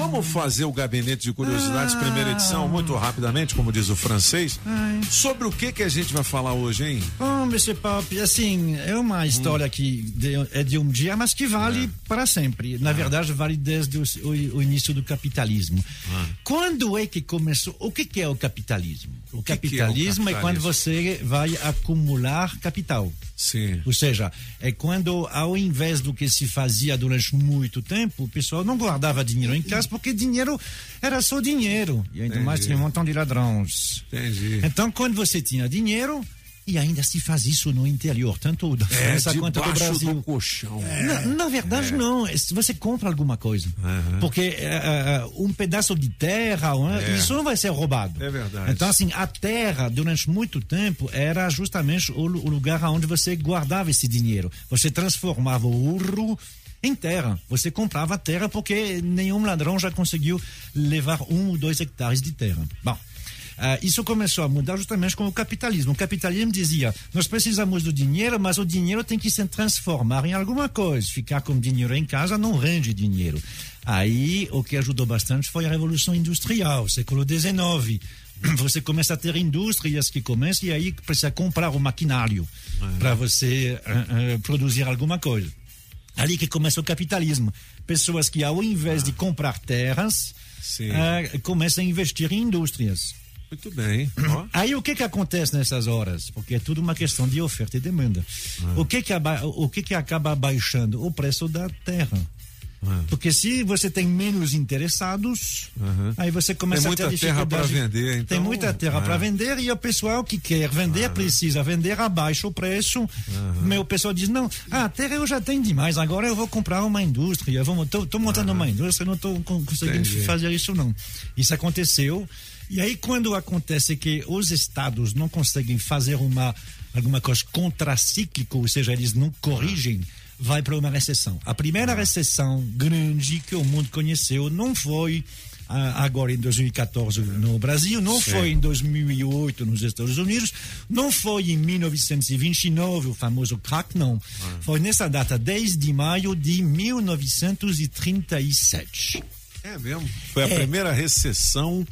Vamos fazer o gabinete de curiosidades, ah. primeira edição, muito rapidamente, como diz o francês. Ai. Sobre o que que a gente vai falar hoje, hein? Oh, Mr. Pop, assim, é uma história hum. que de, é de um dia, mas que vale é. para sempre. Na é. verdade, vale desde o, o, o início do capitalismo. Ah. Quando é que começou? O que, que é o capitalismo? O, que capitalismo, que é, o capitalismo é quando você vai acumular capital. Sim. Ou seja, é quando, ao invés do que se fazia durante muito tempo, o pessoal não guardava dinheiro em casa porque dinheiro era só dinheiro. E ainda Entendi. mais tinha um montão de ladrões. Entendi. Então, quando você tinha dinheiro, e ainda se faz isso no interior, tanto da é, França quanto do Brasil. Do colchão. É, na, na, verdade, é. não. Se você compra alguma coisa. Uhum. Porque uh, um pedaço de terra, isso não vai ser roubado. É verdade. Então, assim, a terra, durante muito tempo, era justamente o, o lugar onde você guardava esse dinheiro. Você transformava o ouro em terra. Você comprava terra porque nenhum ladrão já conseguiu levar um ou dois hectares de terra. Bom. Uh, isso começou a mudar justamente com o capitalismo. O capitalismo dizia: nós precisamos do dinheiro, mas o dinheiro tem que se transformar em alguma coisa. Ficar com dinheiro em casa não rende dinheiro. Aí, o que ajudou bastante foi a Revolução Industrial, século XIX. Você começa a ter indústrias que começam e aí precisa comprar o maquinário uhum. para você uh, uh, produzir alguma coisa. Ali que começa o capitalismo. Pessoas que, ao invés de comprar terras, começam a investir em indústrias. Muito bem. Aí o que que acontece nessas horas? Porque é tudo uma questão de oferta e demanda. Ah. O que que, o que que acaba baixando? O preço da terra. Ah. Porque se você tem menos interessados, uhum. aí você começa a ter terra para vender. Então... Tem muita terra ah. para vender e o pessoal que quer vender ah. precisa vender abaixo o preço. Uhum. Mas o pessoal diz não, a terra eu já tenho demais. Agora eu vou comprar uma indústria. Estou montando uma indústria, não estou conseguindo Entendi. fazer isso não. Isso aconteceu e aí, quando acontece que os estados não conseguem fazer uma, alguma coisa contracíclica, ou seja, eles não corrigem, vai para uma recessão. A primeira recessão grande que o mundo conheceu não foi ah, agora em 2014 no Brasil, não Sim. foi em 2008 nos Estados Unidos, não foi em 1929 o famoso crack, não. Ah. Foi nessa data, 10 de maio de 1937. É mesmo? Foi a é. primeira recessão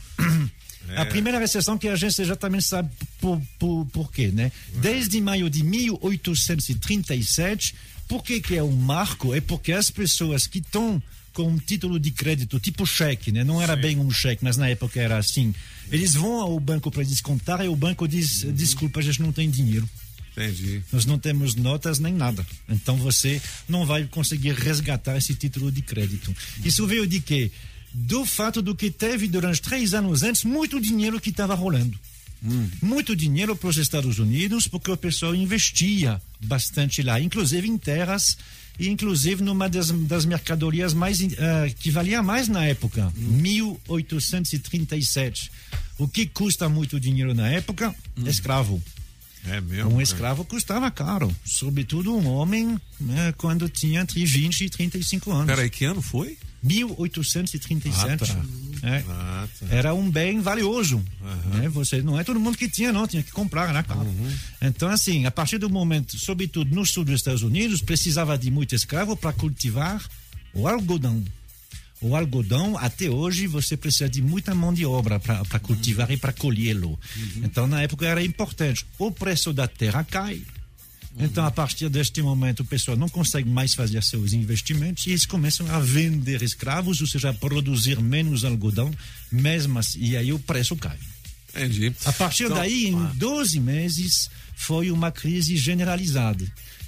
É. A primeira recessão que a gente já também sabe por, por, por quê, né? Desde maio de 1837, por que, que é um marco? É porque as pessoas que estão com um título de crédito, tipo cheque, né? Não era Sim. bem um cheque, mas na época era assim. Eles vão ao banco para descontar e o banco diz: uhum. desculpa, a gente não tem dinheiro. Entendi. Nós não temos notas nem nada. Então você não vai conseguir resgatar esse título de crédito. Isso veio de quê? Do fato do que teve durante três anos antes muito dinheiro que estava rolando. Hum. Muito dinheiro para os Estados Unidos, porque o pessoal investia bastante lá, inclusive em terras e inclusive numa das, das mercadorias mais uh, que valia mais na época, hum. 1837. O que custa muito dinheiro na época? Hum. Escravo. É mesmo, um escravo custava caro, sobretudo um homem né, quando tinha entre 20 e 35 anos. Peraí, que ano foi? 1837. Ah, tá. é, ah, tá. Era um bem valioso. Uhum. Né? Você não é todo mundo que tinha, não, tinha que comprar, né, cara? Uhum. Então, assim, a partir do momento, sobretudo no sul dos Estados Unidos, precisava de muito escravo para cultivar o algodão. O algodão, até hoje, você precisa de muita mão de obra para cultivar uhum. e para colhê-lo. Então, na época, era importante. O preço da terra cai, então, a partir deste momento, o pessoal não consegue mais fazer seus investimentos e eles começam a vender escravos, ou seja, a produzir menos algodão, mesmo assim, e aí o preço cai. Entendi. A partir então, daí, em 12 meses, foi uma crise generalizada.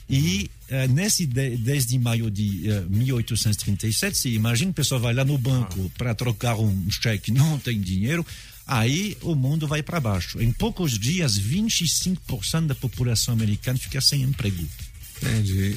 E uh, nesse 10 de maio de uh, eh, 1837, se imagina, o pessoal vai lá no banco ah. para trocar um cheque, não tem dinheiro, aí o mundo vai para baixo. Em poucos dias, 25% da população americana fica sem emprego. Entendi.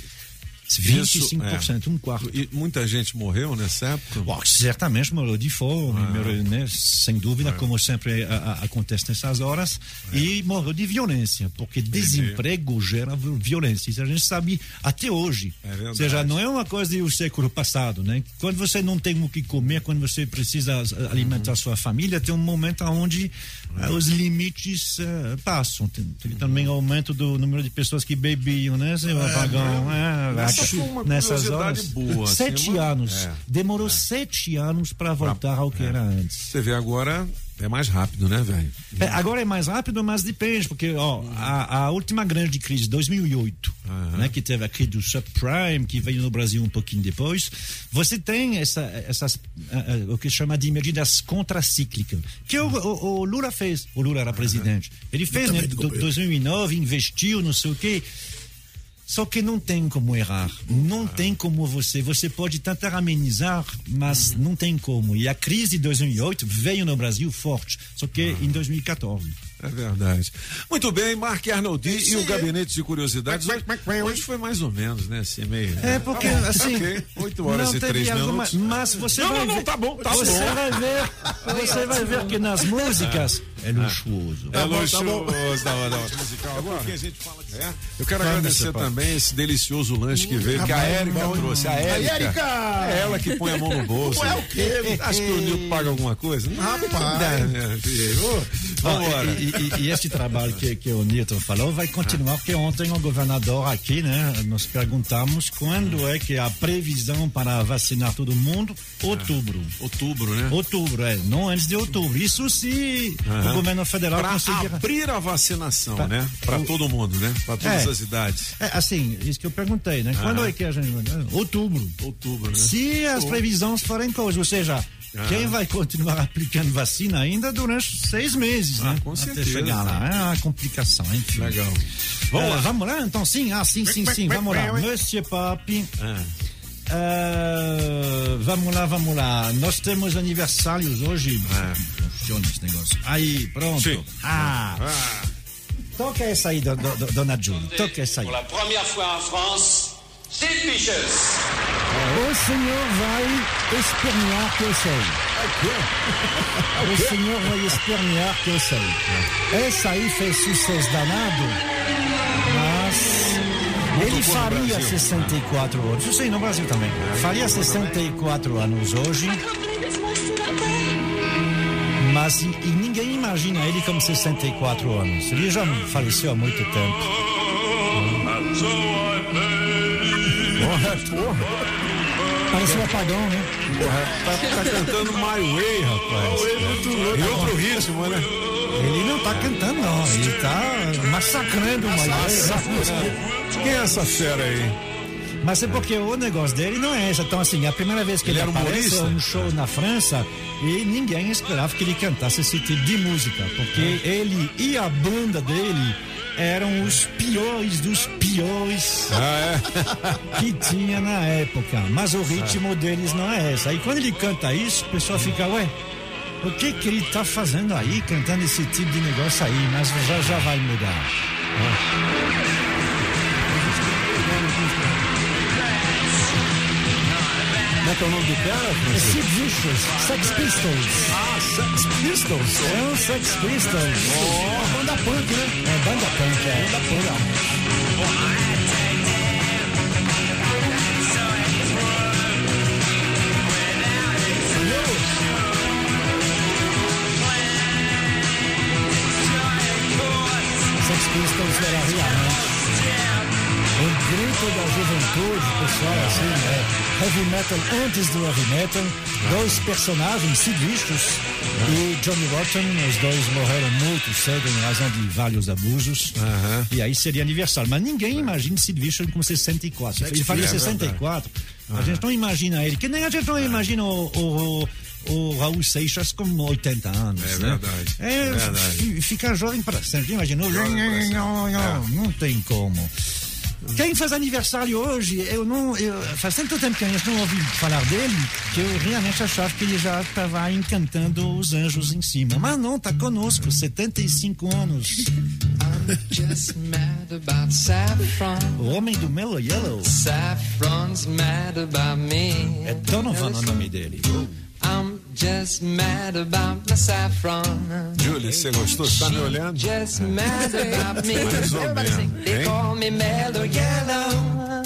25%, Isso, é. um quarto. E muita gente morreu nessa época? Oh, certamente morreu de fome, ah. morreu, né? sem dúvida, ah. como sempre a, a, acontece nessas horas, é. e morreu de violência, porque desemprego gera violência. Isso a gente sabe até hoje. É Ou seja, não é uma coisa do século passado, né? Quando você não tem o que comer, quando você precisa alimentar uhum. sua família, tem um momento onde uh, os limites uh, passam. Tem, tem, também aumento do número de pessoas que bebiam, né, seu é, apagão? É, nessas horas. boa, assim, sete uma- anos. é, Demorou sete anos para voltar ao que era antes. Você vê agora é mais rápido, né, velho? É, agora é mais rápido, mas depende, porque ó, a, a última grande crise, 2008, né, que teve a crise do subprime, que veio no Brasil um pouquinho depois, você tem essa, essas, ah, o que chama de medidas contracíclicas, que o, o- o Lula fez, o Lula era presidente, ele fez, né, do, 2009, investiu, não sei o quê, só que não tem como errar. Não tem como você. Você pode tentar amenizar, mas não tem como. E a crise de 2008 veio no Brasil forte, só que em 2014. É verdade. Muito bem, Mark Arnoldi e o Gabinete de Curiosidades. Hoje, hoje foi mais ou menos, né? Assim, meio. É porque Tá assim. ok. 8 horas não e teve 3 alguma- minutos. Mas você Não, vai não, não, ver. tá bom, tá você bom. vai ver. Você vai ver que nas músicas é luxuoso. É bom, luxuoso. tá bom. Não, não. Musical agora. Porque a gente fala de... é. Eu quero Vamos, agradecer também esse delicioso lanche que veio, que a Érica trouxe. A Érica. É ela que põe a mão no bolso. Não é o quê? Acho que o Nilton paga alguma coisa? Não, Rapaz. É, Bom, Vambora. e, e- e esse trabalho que, que o Newton falou vai continuar, porque ontem o governador aqui, né, nós perguntamos quando é que é a previsão para vacinar todo mundo? Outubro. Outubro, né? Outubro, é, não antes de outubro. Isso se Aham. O governo federal Pra conseguir. abrir a vacinação, Pra- né? Pra o- todo mundo, né? Pra todas É. as idades. É, assim, isso que eu perguntei, né? Quando Aham. é que a gente. Outubro. Outubro, né? Se as previsões forem coisas, ou seja, quem vai continuar aplicando vacina ainda durante seis meses, Ah, né? com Até certeza. chegar lá. É uma complicação, enfim. Legal. Vamos Vamos lá. Vamos lá, então sim, ah, sim, sim, sim, vamos lá. Monsieur Pop. Ah. ah, vamos lá, vamos lá. Nós temos aniversários hoje. É. Não funciona esse negócio. Aí, pronto. Sim. Ah, Ah, toca essa aí, do, do, do- dona Julie. Toca essa aí. Pour la première fois en France, Steve Vicious. O senhor vai espernear que eu sei. O senhor vai espernear que eu sei. Essa aí fez sucesso danado, ele faria Brasil. 64 anos. Eu sei, no Brasil também. Faria 64 anos hoje, mas e, e ninguém imagina ele com 64 anos. Ele já faleceu há muito tempo. porra, porra. Parece um apagão, né? Porra, tá, tá cantando My Way, rapaz. E outro ritmo, né? Ele não tá cantando, não. Ele tá massacrando uma Quem é essa fera aí? Mas é porque o negócio dele não é esse. Então, assim, a primeira vez que Ele ele, era aparece é humorista? um show na França e ninguém esperava que ele cantasse esse tipo de música. Porque ele e a banda dele eram os piores dos piores Ah, é? que tinha na época. Mas o ritmo deles não é esse. Aí quando ele canta isso, o pessoal fica, ué, o que que ele tá fazendo aí, cantando esse tipo de negócio aí? Mas já, já vai mudar. Como é que é o nome do cara, É Francisco? Sid Vicious, Sex Pistols. Ah, Sex Pistols. É um Sex Pistols. Ó, banda punk, né? É banda punk, é. Banda punk. Juventude, pessoal, assim, é heavy metal antes do heavy metal, dois personagens, Vicious e Johnny Rotten, os dois morreram muito cedo em razão de vários abusos, e aí seria aniversário, mas ninguém imagina Sid Vicious com 64, ele faria é verdade. 64, a gente não imagina ele, que nem a gente não imagina o, o, o Raul Seixas com 80 anos, É né? verdade, É, é verdade. fi- fica jovem para sempre, sempre. Não, não, É. não tem como. Quem faz aniversário hoje, eu não. Eu, faz tanto tempo que gente não ouvi falar dele que eu realmente achava que ele já estava encantando os anjos em cima. Mas não, tá conosco, 75 anos. O homem do Mellow Yellow. Saffron's mad about me. É Donovan o nome dele. I'm just mad about my saffron. Julie, você gostou? Você tá me olhando? Just mad about me. Mais ou menos. They hein? call me mellow yellow.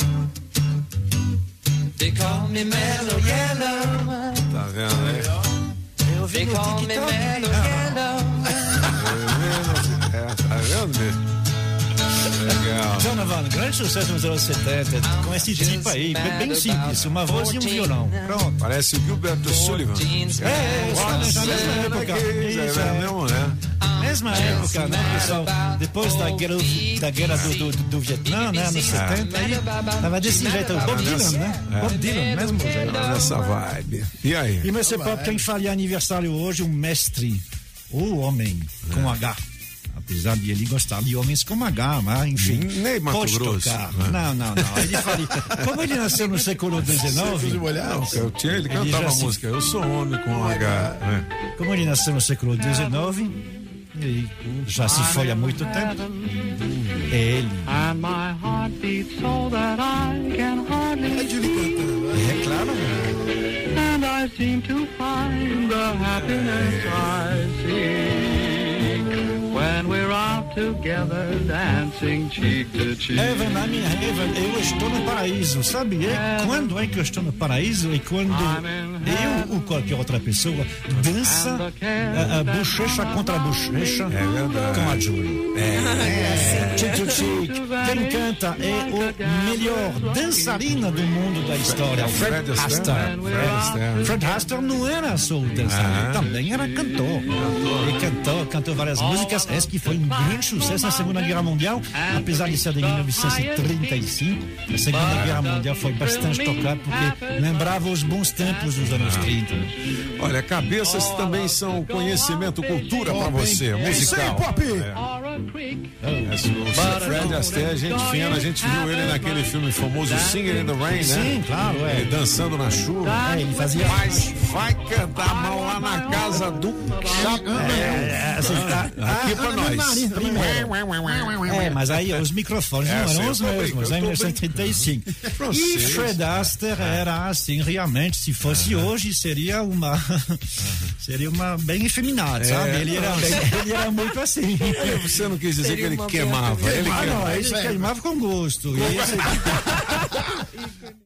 They call me mellow yellow. Tá vendo, vi They call me mellow yellow. É, tá vendo, mesmo? Legal. Donovan, grande sucesso nos anos 70, com esse tipo aí, bem simples, uma voz e um violão. Pronto. Parece o Gilberto Sullivan. É, é, exatamente, na mesma época. Isso, É é. mesmo, né? Mesma época, né, pessoal? Depois da guerra, da guerra do, do, do Vietnã, né, anos 70, aí tava desse jeito. O Bob Dylan, né? Bob Dylan, mesmo jeito. Nessa vibe. E aí? E Mr. Pop, quem faria aniversário hoje, um mestre, o homem com H. Apesar de ele gostar de homens com H, mas enfim. Nem Mato Grosso, né? Não, não, não. Ele faria. Como ele nasceu no século XIX, Não, eu tinha, ele cantava já a música. Eu sou homem com H. né? como ele nasceu no século XIX, e já se foi há muito tempo. É ele. And my heart beats so that I can hardly É claro. and I seem to find the happiness I seek when we're out together dancing cheek to cheek. Evan, a minha Evan, eu estou no paraíso, sabe? É quando é que eu estou no paraíso? É quando eu ou qualquer outra pessoa dança a, a bochecha contra a bochecha com a Julie. É. Cheek to cheek. Quem canta é o melhor dançarina do mundo da história, Fred Fred Astaire. Fred Astaire. Não era só dançarino, também era cantor. Ele cantou, cantou várias músicas. Esse que foi um grande sucesso na Segunda Guerra Mundial, apesar de ser de 1935. A Segunda Guerra Mundial foi bastante tocada porque lembrava os bons tempos dos anos 30. Olha, cabeças também são conhecimento, cultura pra você, É musical. Pop! A creek É, o Fred Astaire, gente fina, a gente viu ele naquele filme famoso Singing in the Rain, né? Sim, claro, é. Ele dançando na chuva. É, ele fazia. Mas vai cantar mal lá na casa do chapéu. É, assim, tá- Aqui pra nós. É, mas aí os microfones É, não eram os mesmos, eu em tô 1935. E. Fred Astaire era assim, realmente, se fosse hoje, seria uma. seria uma bem efeminado, sabe? Ele era, ele era muito assim. Você não quis dizer Seria que ele queimava. Ele Ah, queimava. não, ele queimava com gosto. E esse-